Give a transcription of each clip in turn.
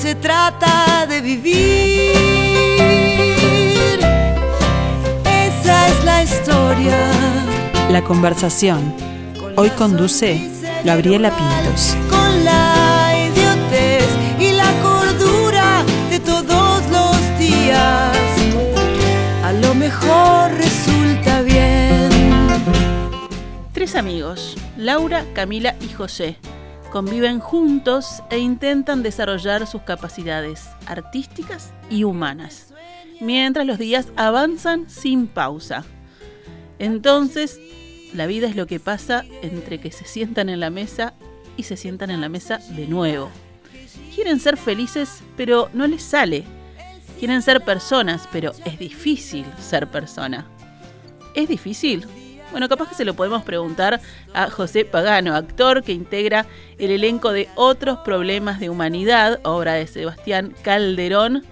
se trata de vivir. Esa es la historia. La conversación. Hoy conduce Gabriela Pintos. Con la idiotez y la cordura de todos los días. A lo mejor resulta bien. Tres amigos, Laura, Camila y José, conviven juntos e intentan desarrollar sus capacidades artísticas y humanas, mientras los días avanzan sin pausa. Entonces, la vida es lo que pasa entre que se sientan en la mesa y se sientan en la mesa de nuevo. Quieren ser felices, pero no les sale. Quieren ser personas, pero es difícil ser persona. ¿Es difícil? Bueno, capaz que se lo podemos preguntar a José Pagano, actor que integra el elenco de Otros Problemas de Humanidad, obra de Sebastián Calderón,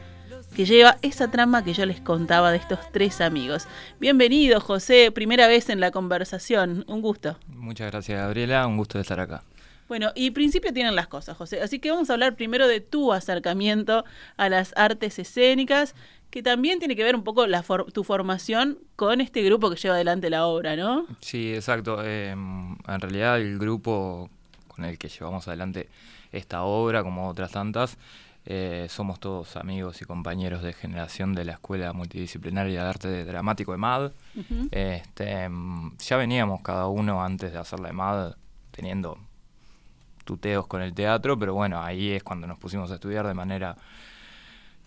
que lleva esa trama que yo les contaba de estos tres amigos. Bienvenido, José, primera vez en la conversación. Un gusto. Muchas gracias, Gabriela. Un gusto de estar acá. Bueno, y principio tienen las cosas, José. Así que vamos a hablar primero de tu acercamiento a las artes escénicas, que también tiene que ver un poco la tu formación con este grupo que lleva adelante la obra, ¿no? Sí, exacto. Em, en realidad el grupo con el que llevamos adelante esta obra, como otras tantas, eh, somos todos amigos y compañeros de generación de la Escuela Multidisciplinaria de Arte Dramático EMAD. este, em, ya veníamos cada uno antes de hacer la EMAD teniendo tuteos con el teatro, pero bueno, ahí es cuando nos pusimos a estudiar de manera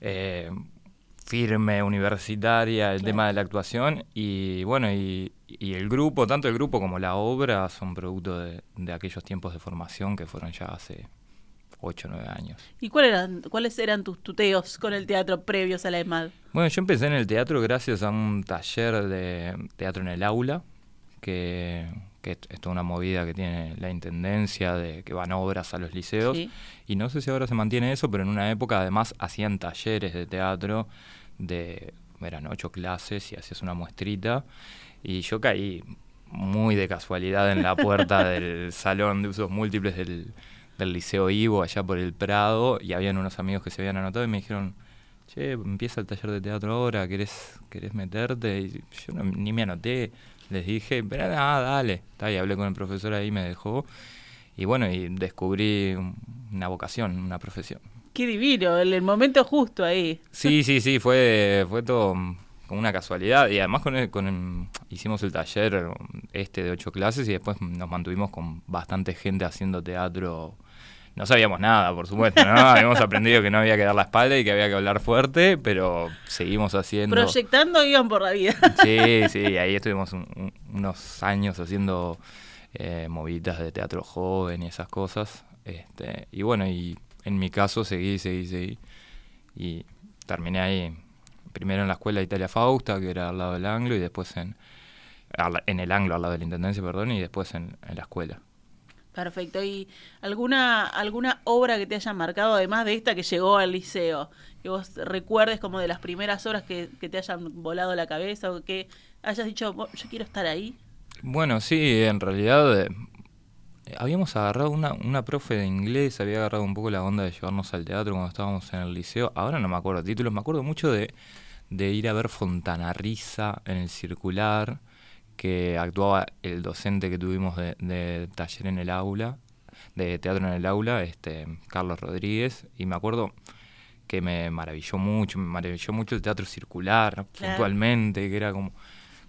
eh, firme, universitaria, el tema de la actuación. Y bueno, y, el grupo, tanto el grupo como la obra, son producto de, aquellos tiempos de formación que fueron ya hace 8 o 9 años. ¿Y cuál eran, cuáles eran tus tuteos con el teatro previos a la EMAD? Bueno, yo empecé en el teatro gracias a un taller de teatro en el aula, que, que es toda una movida que tiene la intendencia de que van obras a los liceos. Y no sé si ahora se mantiene eso, pero en una época además hacían talleres de teatro de, eran ocho clases y hacías una muestrita. Y yo caí muy de casualidad en la puerta del salón de usos múltiples del, Liceo Ivo, allá por el Prado, y habían unos amigos que se habían anotado y me dijeron, che, empieza el taller de teatro ahora, ¿querés, querés meterte? Y yo ni me anoté, les dije, pero nada, dale. Y hablé con el profesor ahí, me dejó. Y bueno, y descubrí una vocación, una profesión. Qué divino, el, momento justo ahí. Sí, sí, sí, fue, fue todo como una casualidad. Y además con, con hicimos el taller este de ocho clases y después nos mantuvimos con bastante gente haciendo teatro. No sabíamos nada, por supuesto, ¿no? Habíamos aprendido que no había que dar la espalda y que había que hablar fuerte, pero seguimos haciendo... Proyectando iban por la vida. Sí, sí, ahí estuvimos unos años haciendo eh, movidas de teatro joven y esas cosas. Este, y bueno, y en mi caso seguí, seguí, seguí. Y terminé ahí, primero en la escuela de Italia Fausta, que era al lado del Anglo, y después en, en el Anglo, al lado de la Intendencia, perdón, y después en, la escuela. Perfecto. ¿Y alguna, alguna obra que te haya marcado, además de esta que llegó al liceo, que vos recuerdes como de las primeras obras que, que te hayan volado la cabeza o que hayas dicho, yo quiero estar ahí? Bueno, sí, en realidad eh, habíamos agarrado una, una profe de inglés, había agarrado un poco la onda de llevarnos al teatro cuando estábamos en el liceo. Ahora no me acuerdo títulos, me acuerdo mucho de, de ir a ver Fontana Risa en el circular, que actuaba el docente que tuvimos de, de taller en el aula, de teatro en el aula, este Carlos Rodríguez, y me acuerdo que me maravilló mucho, me maravilló mucho el teatro circular, puntualmente, que era como,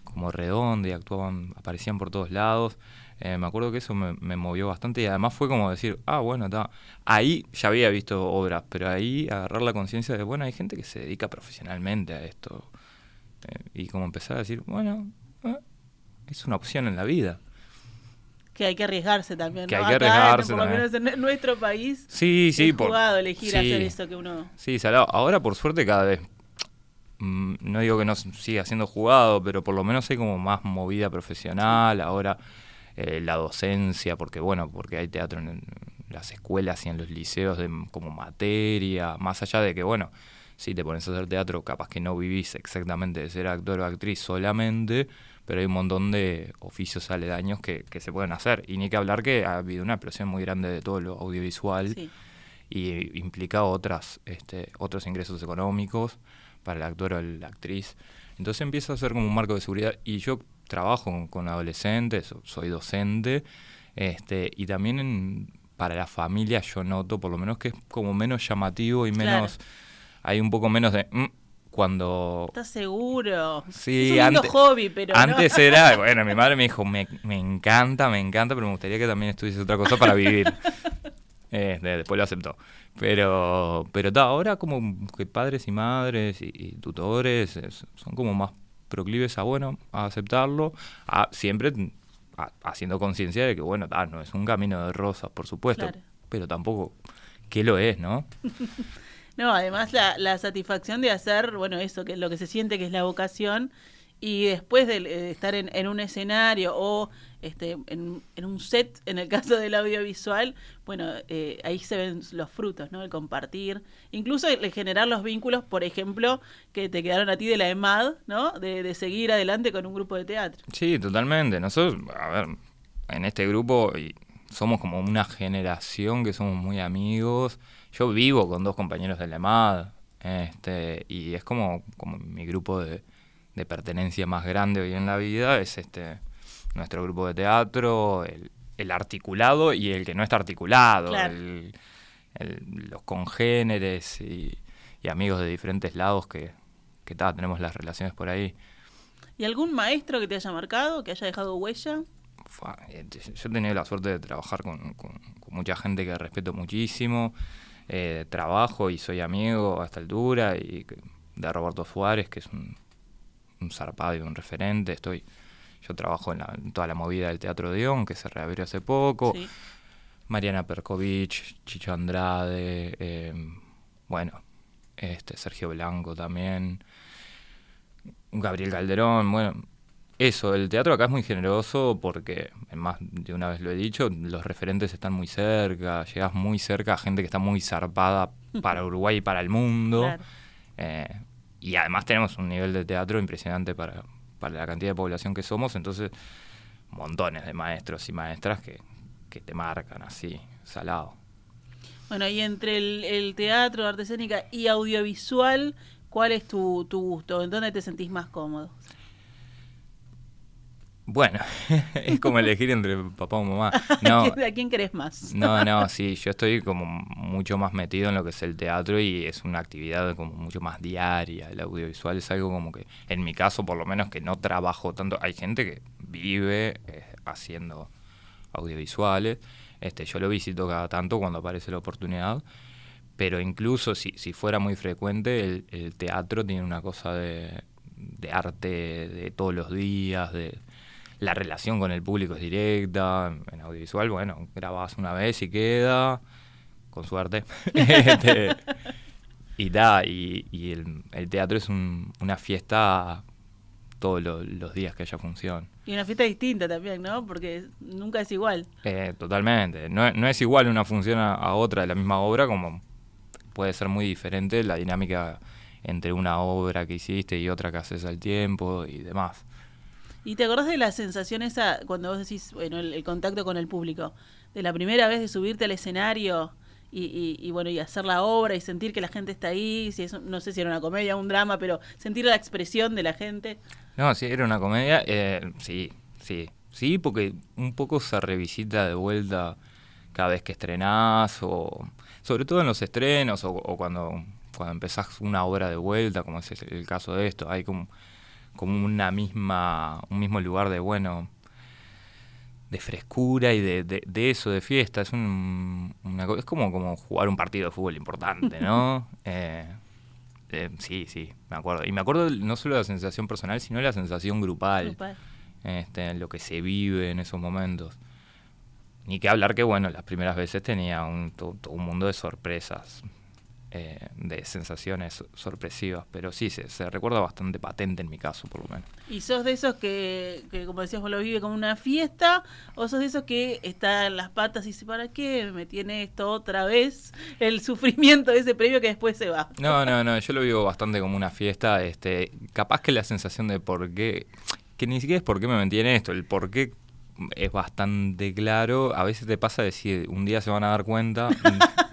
como redondo y actuaban, aparecían por todos lados. Eh, me acuerdo que eso me, movió bastante y además fue como decir, ah, bueno, está. Ahí ya había visto obras, pero ahí agarrar la conciencia de, bueno, hay gente que se dedica profesionalmente a esto. Eh, y como empezar a decir, bueno, eh, es una opción en la vida. Que hay que arriesgarse también. Que hay que arriesgarse. Por lo menos en nuestro país. Sí, sí. Es jugado elegir hacer eso que uno. Sí, ahora por suerte cada vez mm, no digo que no siga siendo jugado, pero por lo menos hay como más movida profesional. Ahora eh, la docencia, porque bueno, porque hay teatro en las escuelas y en los liceos de, como materia, más allá de que bueno, si te pones a hacer teatro, capaz que no vivís exactamente de ser actor o actriz solamente, pero hay un montón de oficios aledaños que, que se pueden hacer. Y ni que hablar que ha habido una explosión muy grande de todo lo audiovisual. y implica otras, este, otros ingresos económicos para el actor o la actriz. Entonces empieza a ser como un marco de seguridad y yo trabajo con, adolescentes, soy docente, este, y también para la familia yo noto por lo menos que es como menos llamativo y menos, hay un poco menos de... Mm, cuando... ¿Estás seguro? Sí, es un antes, hobby, pero Antes era, bueno, mi madre me dijo, me, me, encanta, me encanta, pero me gustaría que también estudies otra cosa para vivir. Eh, después lo aceptó. Pero, pero ahora como que padres y madres y, tutores son como más proclives a, bueno, a aceptarlo, a, siempre haciendo conciencia de que, bueno, no es un camino de rosas, por supuesto, pero tampoco que lo es, ¿no? no, además la, la satisfacción de hacer, bueno, eso, que lo que se siente que es la vocación, y después de, eh, estar en, un escenario o este, en, un set, en el caso del audiovisual, bueno, eh, ahí se ven los frutos, ¿no? El compartir, incluso generar los vínculos, por ejemplo, que te quedaron a ti de la EMAD, ¿no? De, de seguir adelante con un grupo de teatro. Sí, totalmente. Nosotros, a ver, en este grupo somos como una generación que somos muy amigos. Yo vivo con dos compañeros de la EMAD, este, y es como, como mi grupo de de pertenencia más grande hoy en la vida es este nuestro grupo de teatro, el, articulado y el que no está articulado, los congéneres y, amigos de diferentes lados que, que tenemos las relaciones por ahí. ¿Y algún maestro que te haya marcado, que haya dejado huella? Eh, yo he tenido la suerte de trabajar con, mucha gente que respeto muchísimo. Eh, trabajo y soy amigo a esta altura y de Roberto Suárez, que es un un zarpado y un referente. Estoy, yo trabajo en, toda la movida del Teatro de Dion, que se reabrió hace poco. Mariana Perkovich, Chicho Andrade, em, bueno, este Sergio Blanco también, Gabriel Calderón, bueno, eso, el teatro acá es muy generoso porque, más de una vez lo he dicho, los referentes están muy cerca, llegas muy cerca a gente que está muy zarpada para Uruguay y para el mundo. Eh, y además tenemos un nivel de teatro impresionante para, para la cantidad de población que somos, entonces montones de maestros y maestras que, que te marcan así, salado. Bueno, y entre el, teatro, arte escénica y audiovisual, ¿cuál es tu, tu gusto? ¿En dónde te sentís más cómodo? Bueno, es como elegir entre papá o mamá. No, ¿A quién querés más? No, no, sí, yo estoy como mucho más metido en lo que es el teatro y es una actividad como mucho más diaria. El audiovisual es algo como que, en mi caso por lo menos, que no trabajo tanto. Hay gente que vive eh, haciendo audiovisuales. Este, yo lo visito cada tanto cuando aparece la oportunidad. Pero incluso si, si fuera muy frecuente, el, el teatro tiene una cosa de, de arte de todos los días, de la relación con el público es directa, en audiovisual, bueno, grabas una vez y queda, con suerte. Este, y da, y, y el, teatro es una fiesta todos los días que haya función. Y una fiesta distinta también, ¿no? Porque nunca es igual. Eh, totalmente. No, no, es igual una función a, otra de la misma obra, como puede ser muy diferente la dinámica entre una obra que hiciste y otra que haces al tiempo y demás. ¿Y te acordás de la sensación esa cuando vos decís, bueno, el, contacto con el público? De la primera vez de subirte al escenario y, bueno, y hacer la obra y sentir que la gente está ahí, si eso, no sé si era una comedia o un drama, pero sentir la expresión de la gente. No, sí, era una comedia, eh, sí, sí, sí, porque un poco se revisita de vuelta cada vez que estrenás, o sobre todo en los estrenos, o, o cuando, cuando empezás una obra de vuelta, como es el caso de esto, hay como como una misma, un mismo lugar de, bueno, de frescura y de, de, eso, de fiesta. Es, un, es como, como jugar un partido de fútbol importante, ¿no? Eh, eh, sí, sí, me acuerdo. Y me acuerdo no solo de la sensación personal, sino de la sensación grupal. Este, lo que se vive en esos momentos. Ni que hablar que, bueno, las primeras veces tenía un, todo un mundo de sorpresas. Eh, de sensaciones sorpresivas, pero sí, se, recuerda bastante patente en mi caso, por lo menos. ¿Y sos de esos que, como decías, vos lo vive como una fiesta? ¿O sos de esos que está en las patas y dice, ¿para qué me tiene esto otra vez? El sufrimiento de ese premio que después se va. No, no, no, yo lo vivo bastante como una fiesta. este Capaz que la sensación de por qué, que ni siquiera es por qué me metí en esto, el por qué es bastante claro. A veces te pasa decir, un día se van a dar cuenta.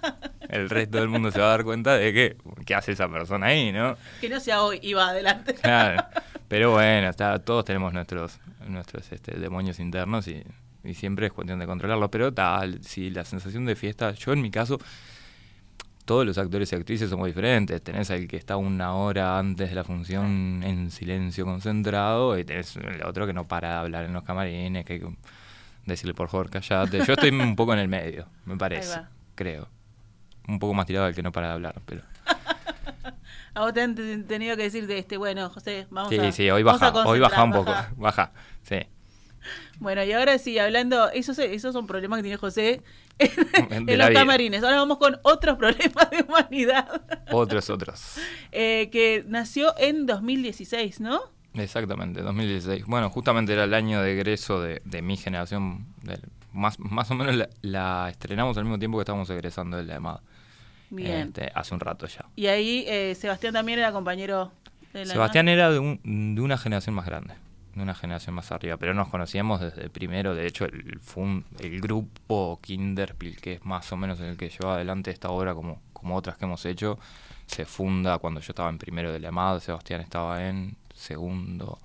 el resto del mundo se va a dar cuenta de que, ¿qué hace esa persona ahí, no? Que no sea hoy y va adelante. Claro. Pero bueno, está, todos tenemos nuestros, nuestros este, demonios internos y, y siempre es cuestión de controlarlos. Pero tal, si la sensación de fiesta, yo en mi caso, todos los actores y actrices somos diferentes. Tenés al que está una hora antes de la función en silencio concentrado y tenés el otro que no para de hablar en los camarines, que hay que decirle por favor callate. Yo estoy un poco en el medio, me parece, creo. Un poco más tirado al que no para de hablar, pero... A vos te han te- tenido que decir de este, bueno, José, vamos Sí, a sí, hoy baja, hoy baja un poco, baja, sí. Bueno, y ahora sí, hablando, esos, esos son problemas que tiene José en, los vida. camarines. Ahora vamos con otros problemas de humanidad, Otros, otros. eh, que nació en 2016, ¿no? Exactamente, 2016. Bueno, justamente era el año de egreso de, de mi generación. del- más, más o menos la, la estrenamos al mismo tiempo que estábamos egresando de la EMAD. Bien. Este, hace un rato ya. Y ahí eh, Sebastián también era compañero de la Sebastián era de, un- de una generación más grande, de una generación más arriba, pero nos conocíamos desde primero. De hecho, el, el grupo Kinderpil, que es más o menos el que lleva adelante esta obra, como, como otras que hemos hecho, se funda cuando yo estaba en primero de la EMAD. Sebastián estaba en segundo,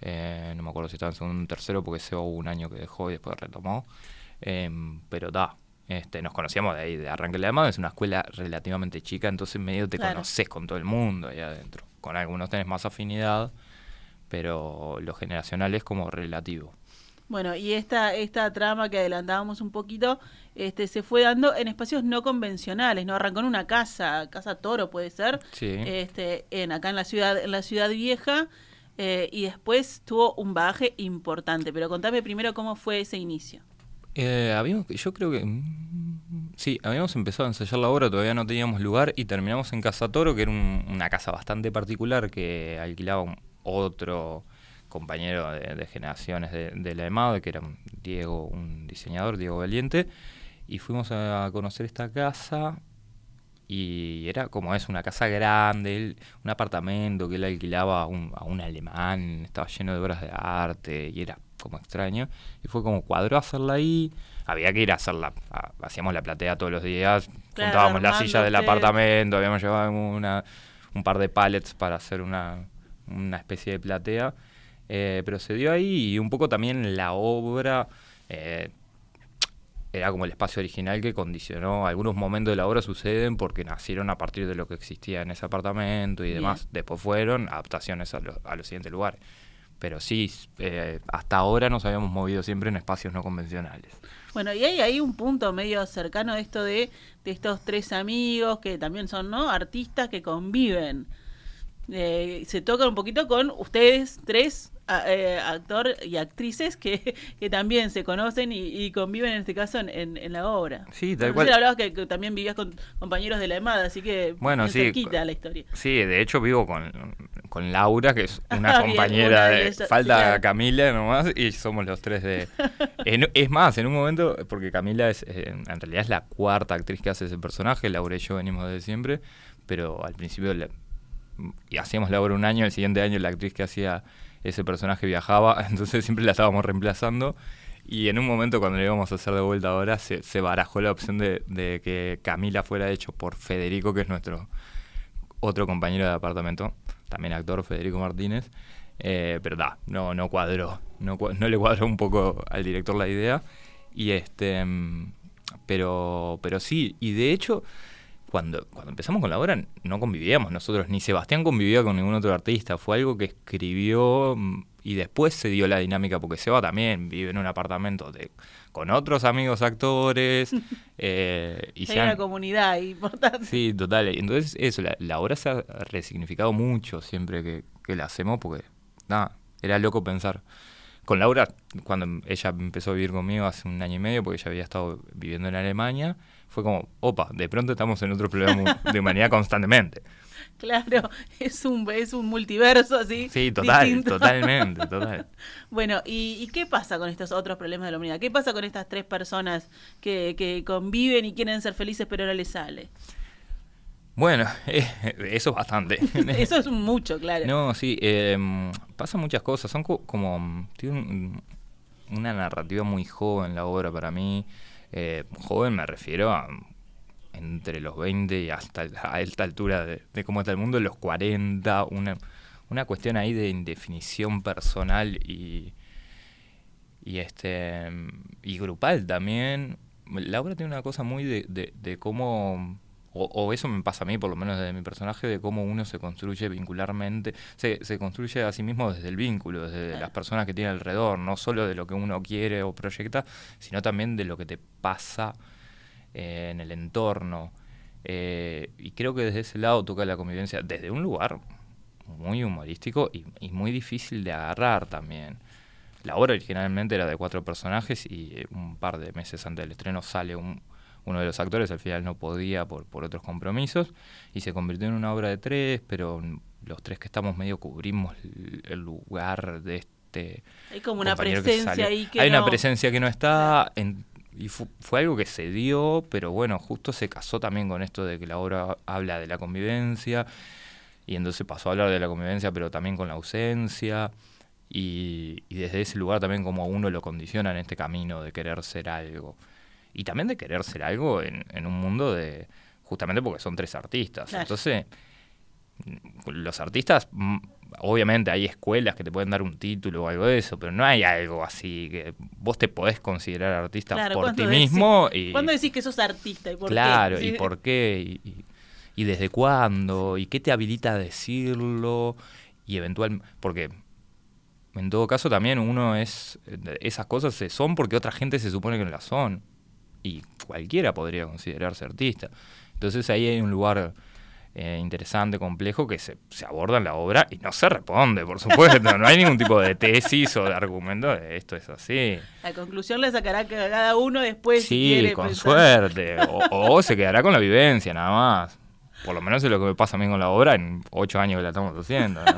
eh, no me acuerdo si estaba en segundo o tercero, porque Seba hubo un año que dejó y después retomó. Em, pero da. Este, nos conocíamos de ahí, de arranque de la EMAD, es una escuela relativamente chica, entonces medio te Claro. conoces con todo el mundo ahí adentro. Con algunos tenés más afinidad, pero lo generacional es como relativo. Bueno, y esta, esta trama que adelantábamos un poquito, este, se fue dando en espacios no convencionales, ¿no? Arrancó en una casa, casa Toro puede ser, Sí. este, en, acá en la ciudad, en la ciudad vieja, eh, y después tuvo un bagaje importante. Pero contame primero cómo fue ese inicio. Eh, habíamos, yo creo que mm, sí, habíamos empezado a ensayar la obra, todavía no teníamos lugar y terminamos en Casa Toro, que era un- una casa bastante particular que alquilaba un- otro compañero de, generaciones de, de la EMAD, que era Diego, un diseñador, Diego Valiente, y fuimos a conocer esta casa y era como es una casa grande, él- un apartamento que él alquilaba a un, a un alemán, estaba lleno de obras de arte y era como extraño. Y fue como cuadró hacerla ahí, había que ir a hacerla, hacíamos la platea todos los días, Claro, juntábamos la silla del apartamento, habíamos llevado una, un par de pallets para hacer una, una especie de platea. Eh, pero se dio ahí y un poco también la obra eh, era como el espacio original que condicionó algunos momentos de la obra suceden porque nacieron a partir de lo que existía en ese apartamento y Bien. demás. Después fueron adaptaciones a, lo- a los siguientes lugares. Pero sí, eh, hasta ahora nos habíamos movido siempre en espacios no convencionales. Bueno, y hay ahí un punto medio cercano de esto de, de estos tres amigos que también son ¿no? artistas que conviven. Eh, se tocan un poquito con ustedes tres, a- eh, actor y actrices, que, que también se conocen y, y conviven en este caso en, en- en la obra. Sí, tal cual. hablabas que, que también vivías con compañeros de la EMAD, así que Bueno, sí, cerquita co- la historia. Sí, de hecho vivo con, con Laura, que es una Ah, bien, compañera una de falta sí, claro. Camila nomás y somos los tres de... en- es más, en un momento, porque Camila es eh, en realidad es la cuarta actriz que hace ese personaje, Laura y yo venimos desde siempre, pero al principio la- y hacíamos la obra un año, el siguiente año la actriz que hacía ese personaje viajaba, entonces siempre la estábamos reemplazando. Y en un momento cuando le íbamos a hacer de vuelta ahora, se, se barajó la opción de, de que Camila fuera hecho por Federico, que es nuestro otro compañero de apartamento, también actor, Federico Martínez. Eh, pero da, no, no cuadró, no, no le cuadró un poco al director la idea. Y este, mm, pero, pero sí, y de hecho, cuando, cuando empezamos con la obra no convivíamos nosotros, ni Sebastián convivía con ningún otro artista, fue algo que escribió mm, y después se dio la dinámica, porque Seba también vive en un apartamento de, con otros amigos actores. eh, y Hay se han- una comunidad importante. Sí, total. Entonces, eso, la, la obra se ha resignificado mucho siempre que, que la hacemos, porque, nada, era loco pensar. Con Laura, cuando ella empezó a vivir conmigo hace un año y medio, porque ella había estado viviendo en Alemania, fue como, opa, de pronto estamos en otro problema de humanidad constantemente. Claro, es un, es un multiverso así. Sí, total, distinto. totalmente, total. Bueno, ¿y, y qué pasa con estos otros problemas de la humanidad? ¿Qué pasa con estas tres personas que, que conviven y quieren ser felices pero no les sale? Bueno, eh, eso es bastante. Eso es mucho, claro. No, sí, eh, pasan muchas cosas. Son co- como. Tiene un- una narrativa muy joven la obra para mí. Eh, joven me refiero a entre los 20 y hasta a esta altura de, de cómo está el mundo, los 40, una, una cuestión ahí de indefinición personal y, y este y grupal también. La obra tiene una cosa muy de, de, de cómo o, eso me pasa a mí, por lo menos desde mi personaje, de cómo uno se construye vincularmente, se, se construye a sí mismo desde el vínculo, desde las personas que tiene alrededor, no solo de lo que uno quiere o proyecta, sino también de lo que te pasa eh, en el entorno. Eh, y creo que desde ese lado toca la convivencia, desde un lugar muy humorístico y, y muy difícil de agarrar también. La obra originalmente era de cuatro personajes y eh, un par de meses antes del estreno sale un, uno de los actores al final no podía por, por otros compromisos y se convirtió en una obra de tres, pero los tres que estamos medio cubrimos el, lugar de este... Hay como una presencia ahí que Hay una presencia que no está... y fue, algo que se dio, pero bueno, justo se casó también con esto de que la obra habla de la convivencia, y entonces pasó a hablar de la convivencia, pero también con la ausencia, y, y desde ese lugar también como uno lo condiciona en este camino de querer ser algo y también de querer ser algo en, en un mundo de, justamente porque son tres artistas. Entonces, los artistas, mm, obviamente hay escuelas que te pueden dar un título o algo de eso, pero no hay algo así que vos te podés considerar artista por ti mismo. y, ¿Cuándo decís que sos artista y por claro, qué? y por qué, y, y, desde cuándo, y qué te habilita a decirlo, y eventualmente, porque en todo caso también uno es, esas cosas se son porque otra gente se supone que no las son y cualquiera podría considerarse artista. Entonces ahí hay un lugar eh, interesante, complejo, que se, se, aborda en la obra y no se responde, por supuesto. no hay ningún tipo de tesis o de argumento de esto es así. La conclusión la sacará cada uno después. Sí, con suerte. O, se quedará con la vivencia, nada más. Por lo menos es lo que me pasa a mí con la obra en ocho años que la estamos haciendo.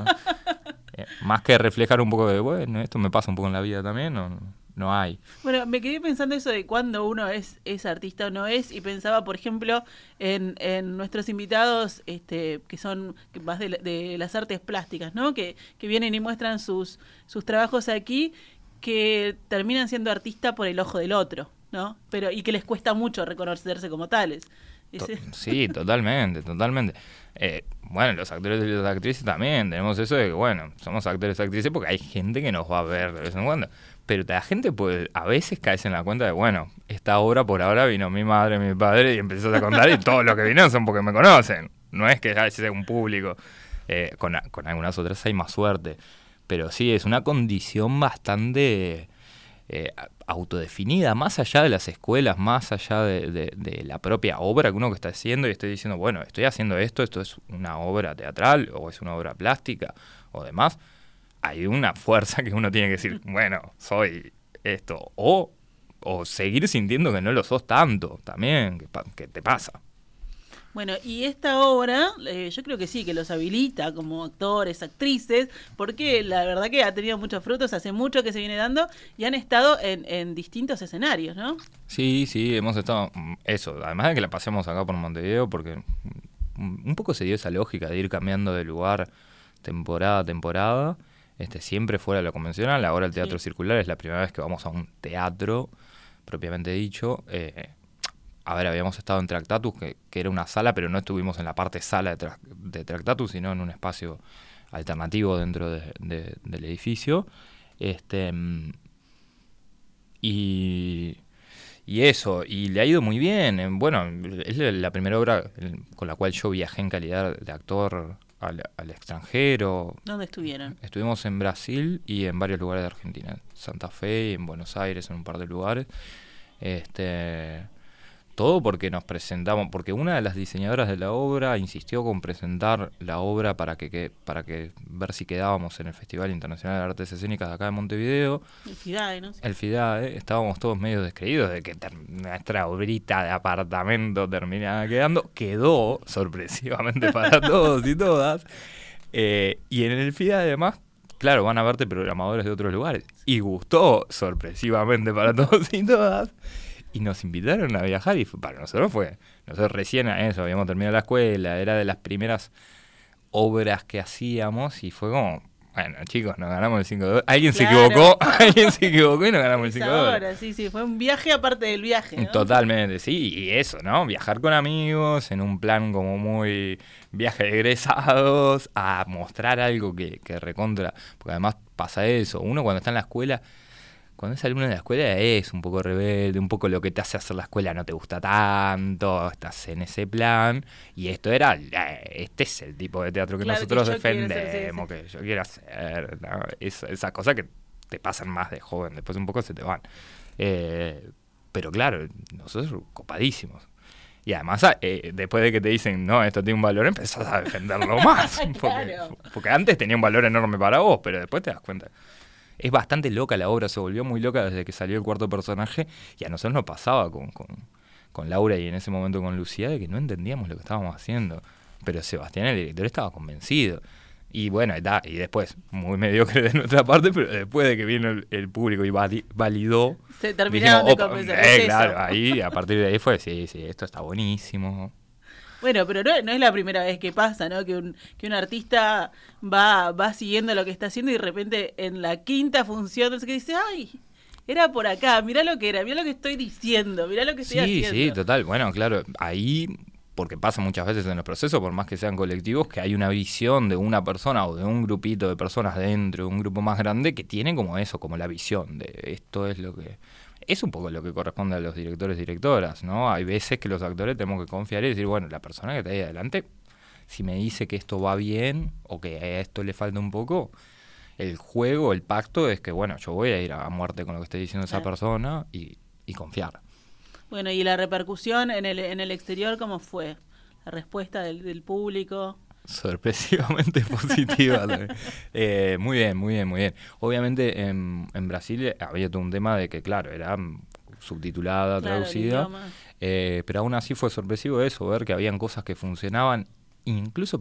Eh, más que reflejar un poco de, bueno, esto me pasa un poco en la vida también, no, no hay. Bueno, me quedé pensando eso de cuándo uno es, es artista o no es, y pensaba, por ejemplo, en, en nuestros invitados este, que son más de, de, las artes plásticas, ¿no? Que, que vienen y muestran sus, sus trabajos aquí, que terminan siendo artista por el ojo del otro, ¿no? Pero, y que les cuesta mucho reconocerse como tales. sí, totalmente, totalmente. Eh, bueno, los actores y las actrices también tenemos eso de que, bueno, somos actores y actrices porque hay gente que nos va a ver de vez en cuando. Pero la gente puede, a veces caes en la cuenta de, bueno, esta obra por ahora vino mi madre, mi padre y empezó a contar y todos los que vinieron son porque me conocen. No es que sea un público. Eh, con, con algunas otras hay más suerte. Pero sí, es una condición bastante eh, autodefinida, más allá de las escuelas, más allá de, de, de, la propia obra que uno que está haciendo y estoy diciendo, bueno, estoy haciendo esto, esto es una obra teatral o es una obra plástica o demás hay una fuerza que uno tiene que decir, bueno, soy esto. O, o seguir sintiendo que no lo sos tanto también, que, que te pasa. Bueno, y esta obra, eh, yo creo que sí, que los habilita como actores, actrices, porque la verdad que ha tenido muchos frutos, hace mucho que se viene dando y han estado en, en distintos escenarios, ¿no? Sí, sí, hemos estado, mm, eso, además de que la pasemos acá por Montevideo, porque un poco se dio esa lógica de ir cambiando de lugar temporada a temporada este, siempre fuera de lo convencional. Ahora el teatro sí. circular es la primera vez que vamos a un teatro, propiamente dicho. Eh, a ver, habíamos estado en Tractatus, que, que, era una sala, pero no estuvimos en la parte sala de, tra de Tractatus, sino en un espacio alternativo dentro de, de, del edificio. Este, y, y eso, y le ha ido muy bien. Bueno, es la primera obra con la cual yo viajé en calidad de actor al, al, extranjero. ¿Dónde estuvieron? Estuvimos en Brasil y en varios lugares de Argentina. Santa Fe, en Buenos Aires, en un par de lugares. Este, todo porque nos presentamos, porque una de las diseñadoras de la obra insistió con presentar la obra para que, que para que ver si quedábamos en el Festival Internacional de Artes Escénicas de acá de Montevideo. El FIDAE, ¿no? El FIDAE, estábamos todos medio descreídos de que nuestra obrita de apartamento terminaba quedando. Quedó, sorpresivamente para todos y todas. Eh, y en el FIDAE además claro, van a verte programadores de otros lugares. Y gustó sorpresivamente para todos y todas y nos invitaron a viajar y fue, para nosotros fue, nosotros recién a eso, habíamos terminado la escuela, era de las primeras obras que hacíamos y fue como, Bueno, chicos, nos ganamos el 5 Alguien se equivocó, alguien se equivocó y nos ganamos el 5 Ahora, sí, sí, fue un viaje aparte del viaje. ¿no? Totalmente, sí, y eso, ¿no? Viajar con amigos en un plan como muy viaje de egresados, a mostrar algo que, que recontra, porque además pasa eso, uno cuando está en la escuela, cuando es alumno de la escuela es un poco rebelde, un poco lo que te hace hacer la escuela no te gusta tanto, estás en ese plan, y esto era, este es el tipo de teatro que Claro, que nosotros sí, defendemos, que yo quiero hacer, ¿no? Es- esas cosas que te pasan más de joven, después un poco se te van. Eh, pero claro, nosotros copadísimos. Y además, ah, eh, después de que te dicen, no, esto tiene un valor, empezás a defenderlo más. Porque, Claro. porque antes tenía un valor enorme para vos, pero después te das cuenta. Es bastante loca la obra, se volvió muy loca desde que salió el cuarto personaje. Y a nosotros nos pasaba con, con, con Laura y en ese momento con Lucía de que no entendíamos lo que estábamos haciendo. Pero Sebastián, el director, estaba convencido. Y bueno, y, da- y después, muy mediocre de nuestra parte, pero después de que vino el, el público y vali- validó, Se terminaron de "Opa, convencer. eh, claro, ahí, a partir de ahí fue, sí, sí, esto está buenísimo. Bueno, pero no, no es la primera vez que pasa, ¿no? Que un, que un artista va, va siguiendo lo que está haciendo y de repente en la quinta función qué dice, ay, era por acá, mirá lo que era, mirá lo que estoy diciendo, mirá lo que estoy Sí, haciendo. sí, total. Bueno, claro, ahí, porque pasa muchas veces en los procesos, por más que sean colectivos, que hay una visión de una persona o de un grupito de personas dentro de un grupo más grande que tiene como eso, como la visión de esto es lo que... Es un poco lo que corresponde a los directores y directoras, ¿no? Hay veces que los actores tenemos que confiar y decir, bueno, la persona que está ahí adelante, si me dice que esto va bien o que a esto le falta un poco, el juego, el pacto es que, bueno, yo voy a ir a muerte con lo que esté diciendo esa persona y, y confiar. Bueno, y la repercusión en el, en el exterior, ¿cómo fue? La respuesta del, del público. Sorpresivamente positiva. Eh, muy bien, muy bien, muy bien. Obviamente en, en Brasil había todo un tema de que, claro, era mm, subtitulada, Claro, traducida, eh, pero aún así fue sorpresivo eso, ver que habían cosas que funcionaban, incluso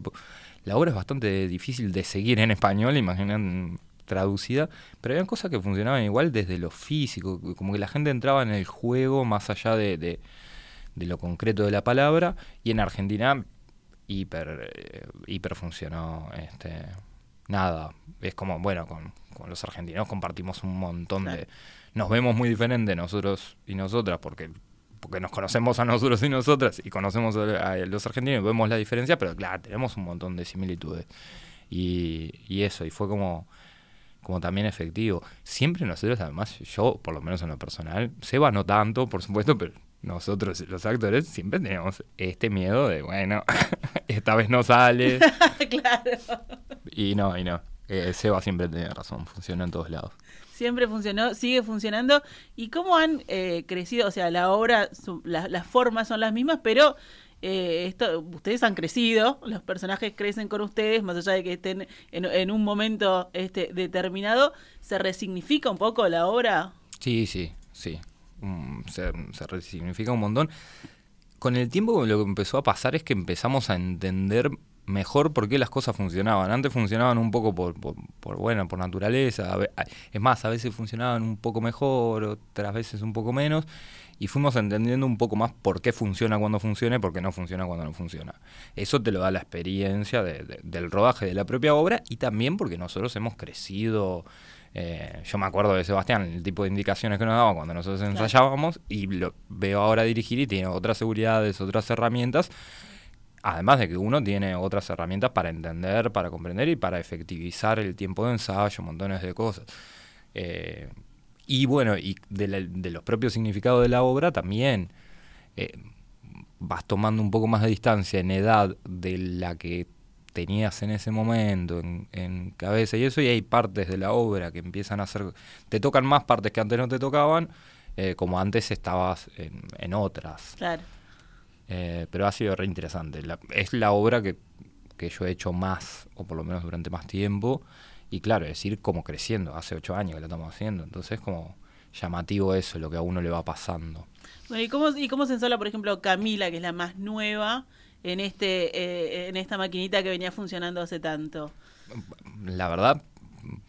la obra es bastante difícil de seguir en español, imaginan traducida, pero habían cosas que funcionaban igual desde lo físico, como que la gente entraba en el juego más allá de, de- de lo concreto de la palabra, y en Argentina hiper, eh, hiper funcionó. Este, nada, es como, bueno, con, con los argentinos compartimos un montón Claro. de... Nos vemos muy diferentes nosotros y nosotras porque porque nos conocemos a nosotros y nosotras y conocemos a, a los argentinos y vemos la diferencia, pero claro, tenemos un montón de similitudes. Y, y eso, y fue como, como también efectivo. Siempre nosotros, además, yo, por lo menos en lo personal, Seba no tanto, por supuesto, pero nosotros, los actores, siempre tenemos este miedo de, bueno, esta vez no sale. claro. y no, y no. Eh, Seba siempre tiene razón, funciona en todos lados. Siempre funcionó, sigue funcionando. ¿Y cómo han eh, crecido? O sea, la obra, su- la- las formas son las mismas, pero eh, esto, ustedes han crecido, los personajes crecen con ustedes, más allá de que estén en, en un momento este, determinado, ¿se resignifica un poco la obra? Sí, sí, sí. Se, resignifica un montón. Con el tiempo lo que empezó a pasar es que empezamos a entender mejor por qué las cosas funcionaban. Antes funcionaban un poco por, bueno, por naturaleza. Es más, a veces funcionaban un poco mejor, otras veces un poco menos. Y fuimos entendiendo un poco más por qué funciona cuando funciona y por qué no funciona cuando no funciona. Eso te lo da la experiencia de- de- del rodaje de la propia obra y también porque nosotros hemos crecido. Eh, yo me acuerdo de Sebastián, el tipo de indicaciones que nos daba cuando nosotros Claro. ensayábamos y lo veo ahora dirigir y tiene otras seguridades, otras herramientas Además de que uno tiene otras herramientas para entender, para comprender y para efectivizar el tiempo de ensayo, montones de cosas. Eh, y bueno, y de, la- de los propios significados de la obra también eh, vas tomando un poco más de distancia en edad de la que tenías en ese momento, en, en cabeza y eso, y hay partes de la obra que empiezan a ser, te tocan más partes que antes no te tocaban, eh, como antes estabas en, en otras. Claro. Eh, pero ha sido re interesante. La- es la obra que, que yo he hecho más, o por lo menos durante más tiempo. Y claro, es ir como creciendo. Hace ocho años que la estamos haciendo. Entonces, como llamativo eso, lo que a uno le va pasando. Bueno, ¿y cómo, ¿y cómo se ensola, por ejemplo, Camila, que es la más nueva, en, este, eh, en esta maquinita que venía funcionando hace tanto? La verdad,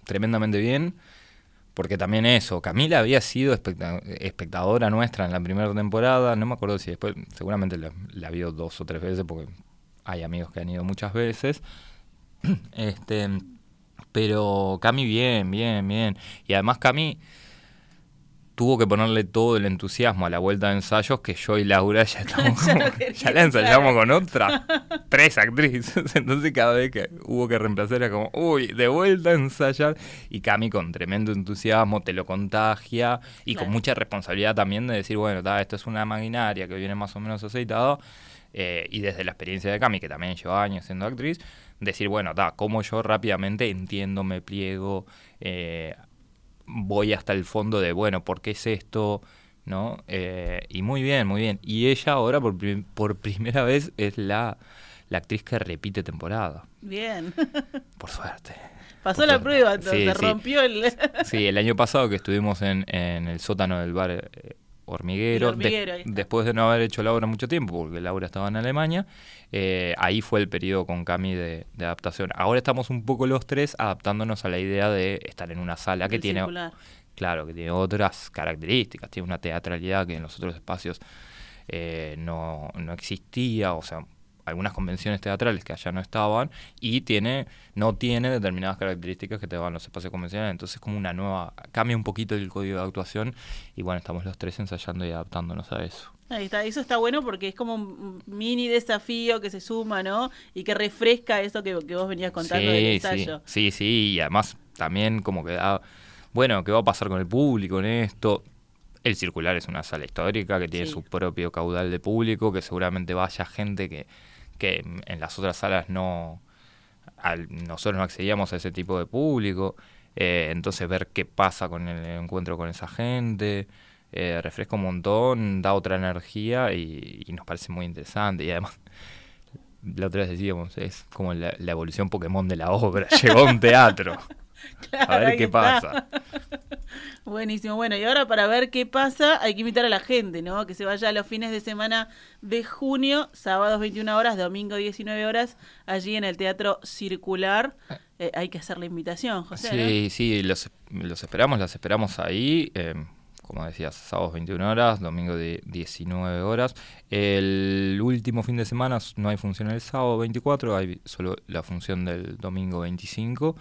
tremendamente bien. Porque también eso, Camila había sido especta- espectadora nuestra en la primera temporada. No me acuerdo si después, seguramente la, la vio dos o tres veces, porque hay amigos que han ido muchas veces. este Pero Cami bien, bien, bien. Y además Cami tuvo que ponerle todo el entusiasmo a la vuelta de ensayos que yo y Laura ya estamos ya, la ensayamos con otra tres actrices. Entonces cada vez que hubo que reemplazar era como uy de vuelta a ensayar y Cami con tremendo entusiasmo te lo contagia y con mucha responsabilidad también de decir bueno esto es una maquinaria que viene más o menos aceitado eh, y desde la experiencia de Cami que también lleva años siendo actriz decir bueno da cómo yo rápidamente entiendo me pliego eh, voy hasta el fondo de, bueno, ¿por qué es esto? ¿No? Eh, y muy bien, muy bien. Y ella ahora por, por primera vez es la, la actriz que repite temporada. Bien. Por suerte. Pasó la prueba, entonces, se rompió el... sí, el año pasado que estuvimos en, en el sótano del bar eh, hormiguero, después de no haber hecho la obra mucho tiempo, porque Laura estaba en Alemania, eh, ahí fue el periodo con Cami de, adaptación. Ahora estamos un poco los tres adaptándonos a la idea de estar en una sala que tiene, claro, que tiene otras características, tiene una teatralidad que en los otros espacios eh, no, no existía, o sea, algunas convenciones teatrales que allá no estaban y tiene no tiene determinadas características que te dan los espacios convencionales entonces como una nueva cambia un poquito el código de actuación y bueno estamos los tres ensayando y adaptándonos a eso Ahí está, eso está bueno porque es como un mini desafío que se suma, ¿no? Y que refresca eso que, vos venías contando del ensayo. Sí, sí, sí, y además también como que da, bueno, ¿qué va a pasar con el público en esto? El circular es una sala histórica que tiene su propio caudal de público, que seguramente vaya gente que que en las otras salas no nosotros no accedíamos a ese tipo de público. Eh, entonces ver qué pasa con el encuentro con esa gente, eh, refresca un montón, da otra energía y, nos parece muy interesante. Y además, la otra vez decíamos, es como la, evolución Pokémon de la obra, llegó un teatro. a ver qué pasa. Buenísimo. Bueno, y ahora para ver qué pasa, hay que invitar a la gente, ¿no? Que se vaya a los fines de semana de junio, sábados 21 horas, domingo 19 horas, allí en el Teatro Circular. Eh, hay que hacer la invitación, José. Sí, sí, los, los, esperamos, las esperamos ahí. Eh, como decías, sábados 21 horas, domingo de 19 horas. El último fin de semana no hay función el sábado 24, hay solo la función del domingo 25.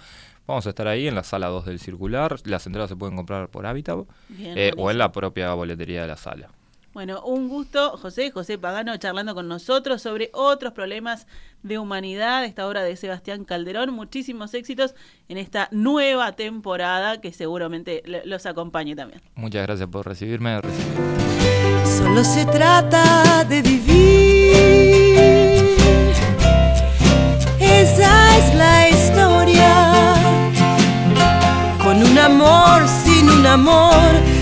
Vamos a estar ahí en la sala 2 del circular. Las entradas se pueden comprar por hábitat eh, o en la propia boletería de la sala. Bueno, un gusto, José, José Pagano, charlando con nosotros sobre otros problemas de humanidad, esta obra de Sebastián Calderón. Muchísimos éxitos en esta nueva temporada que seguramente los acompañe también. Muchas gracias por recibirme. Solo se trata de vivir. Esa es la historia. Con un amor, sin un amor